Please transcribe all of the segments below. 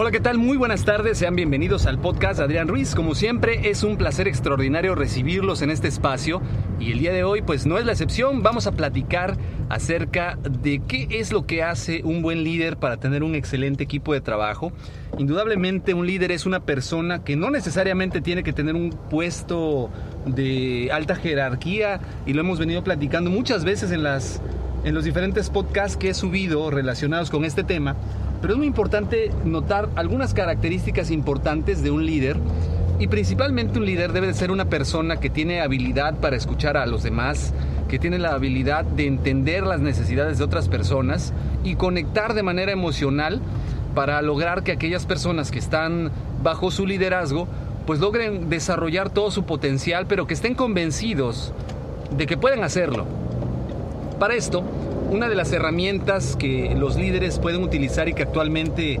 Hola, ¿qué tal? Muy buenas tardes, sean bienvenidos al podcast Adrián Ruiz. Como siempre, es un placer extraordinario recibirlos en este espacio y el día de hoy pues no es la excepción. Vamos a platicar acerca de qué es lo que hace un buen líder para tener un excelente equipo de trabajo. Indudablemente un líder es una persona que no necesariamente tiene que tener un puesto de alta jerarquía y lo hemos venido platicando muchas veces en, las, en los diferentes podcasts que he subido relacionados con este tema pero es muy importante notar algunas características importantes de un líder y principalmente un líder debe de ser una persona que tiene habilidad para escuchar a los demás, que tiene la habilidad de entender las necesidades de otras personas y conectar de manera emocional para lograr que aquellas personas que están bajo su liderazgo pues logren desarrollar todo su potencial, pero que estén convencidos de que pueden hacerlo. Para esto, una de las herramientas que los líderes pueden utilizar y que actualmente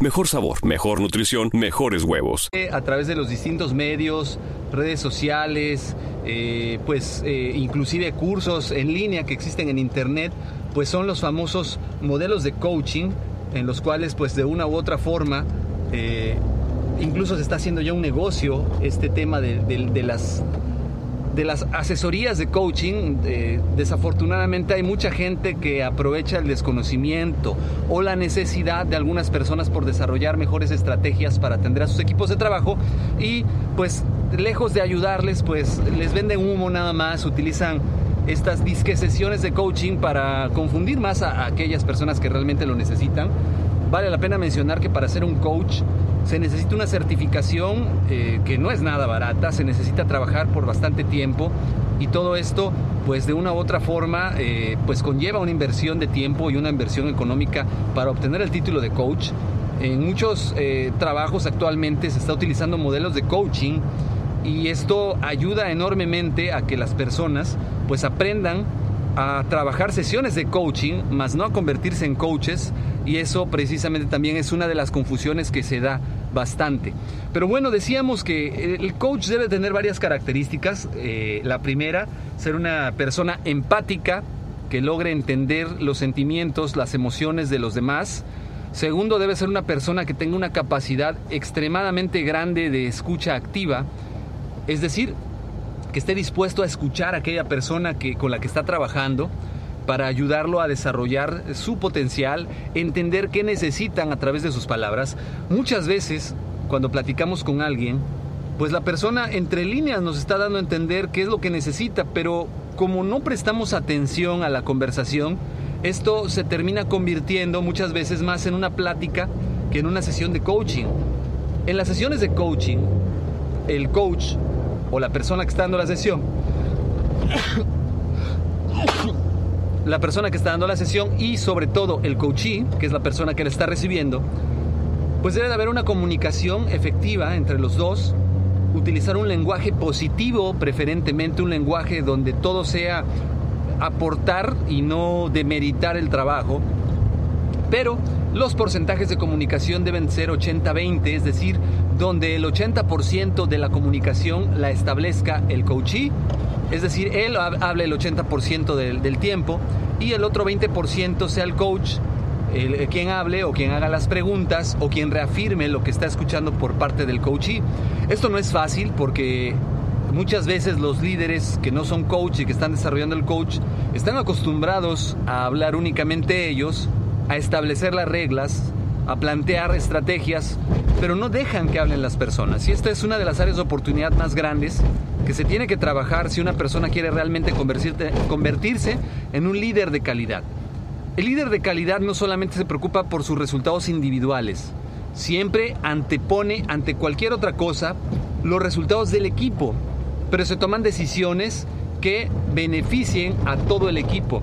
Mejor sabor, mejor nutrición, mejores huevos. A través de los distintos medios, redes sociales, eh, pues eh, inclusive cursos en línea que existen en internet, pues son los famosos modelos de coaching en los cuales pues de una u otra forma eh, incluso se está haciendo ya un negocio este tema de las de las asesorías de coaching, eh, desafortunadamente hay mucha gente que aprovecha el desconocimiento o la necesidad de algunas personas por desarrollar mejores estrategias para atender a sus equipos de trabajo y pues lejos de ayudarles pues les venden humo nada más, utilizan estas disque de coaching para confundir más a aquellas personas que realmente lo necesitan. Vale la pena mencionar que para ser un coach se necesita una certificación eh, que no es nada barata, se necesita trabajar por bastante tiempo y todo esto pues de una u otra forma eh, pues conlleva una inversión de tiempo y una inversión económica para obtener el título de coach. En muchos eh, trabajos actualmente se está utilizando modelos de coaching y esto ayuda enormemente a que las personas pues aprendan a trabajar sesiones de coaching, más no a convertirse en coaches, y eso precisamente también es una de las confusiones que se da bastante. Pero bueno, decíamos que el coach debe tener varias características. Eh, la primera, ser una persona empática, que logre entender los sentimientos, las emociones de los demás. Segundo, debe ser una persona que tenga una capacidad extremadamente grande de escucha activa, es decir, que esté dispuesto a escuchar a aquella persona que, con la que está trabajando para ayudarlo a desarrollar su potencial, entender qué necesitan a través de sus palabras. Muchas veces, cuando platicamos con alguien, pues la persona entre líneas nos está dando a entender qué es lo que necesita, pero como no prestamos atención a la conversación, esto se termina convirtiendo muchas veces más en una plática que en una sesión de coaching. En las sesiones de coaching, el coach o la persona que está dando la sesión, la persona que está dando la sesión y sobre todo el coachee, que es la persona que le está recibiendo, pues debe de haber una comunicación efectiva entre los dos, utilizar un lenguaje positivo, preferentemente un lenguaje donde todo sea aportar y no demeritar el trabajo, pero los porcentajes de comunicación deben ser 80-20, es decir, donde el 80% de la comunicación la establezca el coachee, es decir, él hable el 80% del, tiempo y el otro 20% sea el coach quien hable o quien haga las preguntas o quien reafirme lo que está escuchando por parte del coachee. Esto no es fácil porque muchas veces los líderes que no son coach y que están desarrollando el coach están acostumbrados a hablar únicamente ellos, a establecer las reglas, a plantear estrategias, pero no dejan que hablen las personas. Y esta es una de las áreas de oportunidad más grandes que se tiene que trabajar si una persona quiere realmente convertirse en un líder de calidad. El líder de calidad no solamente se preocupa por sus resultados individuales, siempre antepone ante cualquier otra cosa los resultados del equipo, pero se toman decisiones que beneficien a todo el equipo.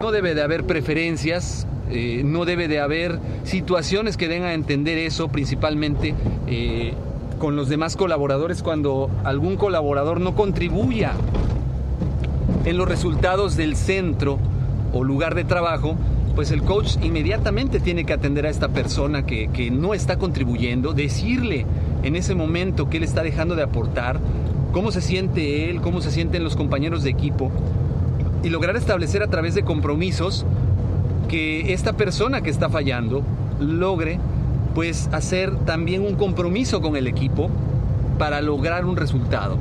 No debe de haber preferencias, eh, no debe de haber situaciones que den a entender eso, principalmente eh, con los demás colaboradores cuando algún colaborador no contribuya en los resultados del centro o lugar de trabajo, pues el coach inmediatamente tiene que atender a esta persona que, que, no está contribuyendo, decirle en ese momento que él está dejando de aportar, cómo se siente él, cómo se sienten los compañeros de equipo, y lograr establecer a través de compromisos que esta persona que está fallando logre pues hacer también un compromiso con el equipo para lograr un resultado.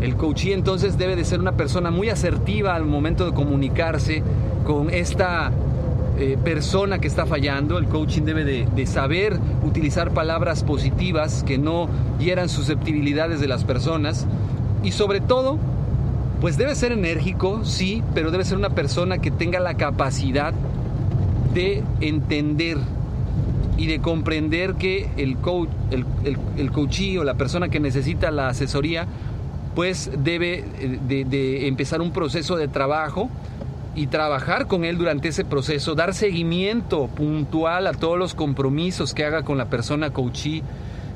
El coachee entonces debe de ser una persona muy asertiva al momento de comunicarse con esta eh, persona que está fallando. El coaching debe de, de, saber utilizar palabras positivas que no hieran susceptibilidades de las personas y sobre todo pues debe ser enérgico, sí, pero debe ser una persona que tenga la capacidad de entender y de comprender que el coach, el, el, coachee o la persona que necesita la asesoría, pues debe eh, de, de, empezar un proceso de trabajo y trabajar con él durante ese proceso, dar seguimiento puntual a todos los compromisos que haga con la persona coachee.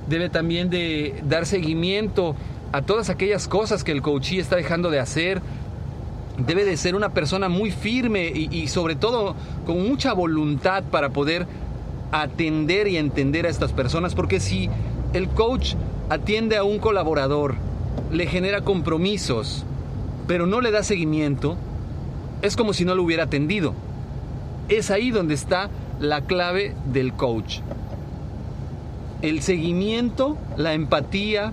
Debe también de dar seguimiento a todas aquellas cosas que el coachee está dejando de hacer. Debe de ser una persona muy firme y sobre todo con mucha voluntad para poder atender y entender a estas personas, porque si el coach atiende a un colaborador, le genera compromisos, pero no le da seguimiento, es como si no lo hubiera atendido. Es ahí donde está la clave del coach. El seguimiento, la empatía,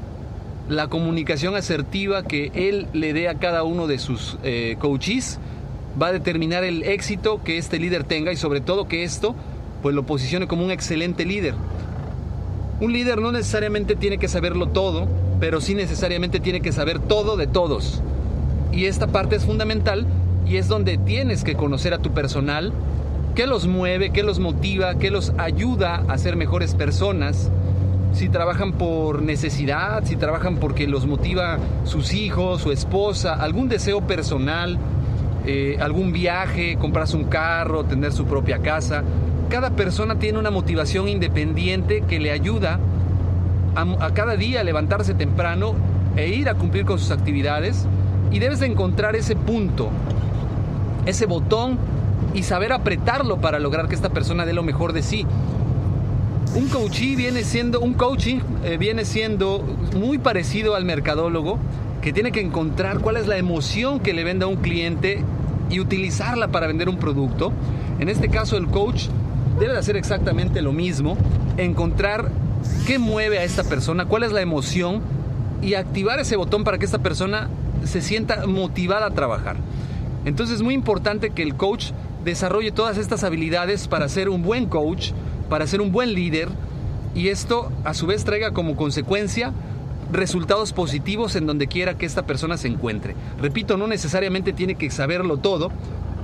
la comunicación asertiva que él le dé a cada uno de sus eh, coaches va a determinar el éxito que este líder tenga y sobre todo que esto pues lo posicione como un excelente líder. Un líder no necesariamente tiene que saberlo todo, pero sí necesariamente tiene que saber todo de todos. Y esta parte es fundamental y es donde tienes que conocer a tu personal, qué los mueve, qué los motiva, qué los ayuda a ser mejores personas, si trabajan por necesidad, si trabajan porque los motiva sus hijos, su esposa, algún deseo personal, eh, algún viaje, comprarse un carro, tener su propia casa. Cada persona tiene una motivación independiente que le ayuda a, cada día a levantarse temprano e ir a cumplir con sus actividades y debes de encontrar ese punto, ese botón y saber apretarlo para lograr que esta persona dé lo mejor de sí un coachee viene siendo, un coaching eh, viene siendo muy parecido al mercadólogo, que tiene que encontrar cuál es la emoción que le vende a un cliente y utilizarla para vender un producto. En este caso el coach debe de hacer exactamente lo mismo, encontrar qué mueve a esta persona, cuál es la emoción y activar ese botón para que esta persona se sienta motivada a trabajar. Entonces es muy importante que el coach desarrolle todas estas habilidades para ser un buen coach, para ser un buen líder y esto a su vez traiga como consecuencia resultados positivos en donde quiera que esta persona se encuentre. Repito, no necesariamente tiene que saberlo todo,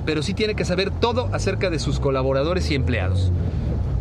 pero sí tiene que saber todo acerca de sus colaboradores y empleados.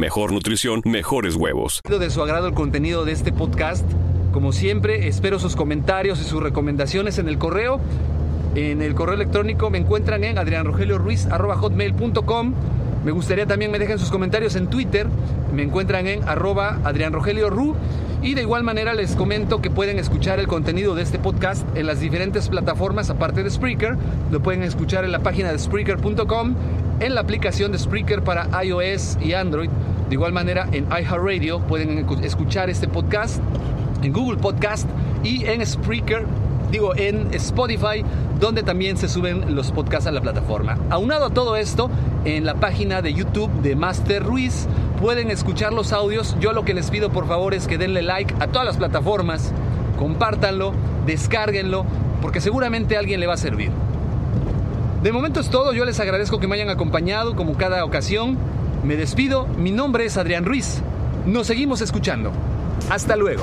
mejor nutrición, mejores huevos. de su agrado el contenido de este podcast. Como siempre, espero sus comentarios y sus recomendaciones en el correo. En el correo electrónico me encuentran en adrianrogelioruiz.com. Me gustaría también me dejen sus comentarios en Twitter. Me encuentran en arroba adrianrogelioru. Y de igual manera les comento que pueden escuchar el contenido de este podcast en las diferentes plataformas aparte de Spreaker. Lo pueden escuchar en la página de Spreaker.com, en la aplicación de Spreaker para iOS y Android. De igual manera en iHeartRadio pueden escuchar este podcast, en Google Podcast y en Spreaker digo, en Spotify, donde también se suben los podcasts a la plataforma. Aunado a todo esto, en la página de YouTube de Master Ruiz pueden escuchar los audios. Yo lo que les pido por favor es que denle like a todas las plataformas, compártanlo, descárguenlo, porque seguramente alguien le va a servir. De momento es todo, yo les agradezco que me hayan acompañado como cada ocasión. Me despido, mi nombre es Adrián Ruiz. Nos seguimos escuchando. Hasta luego.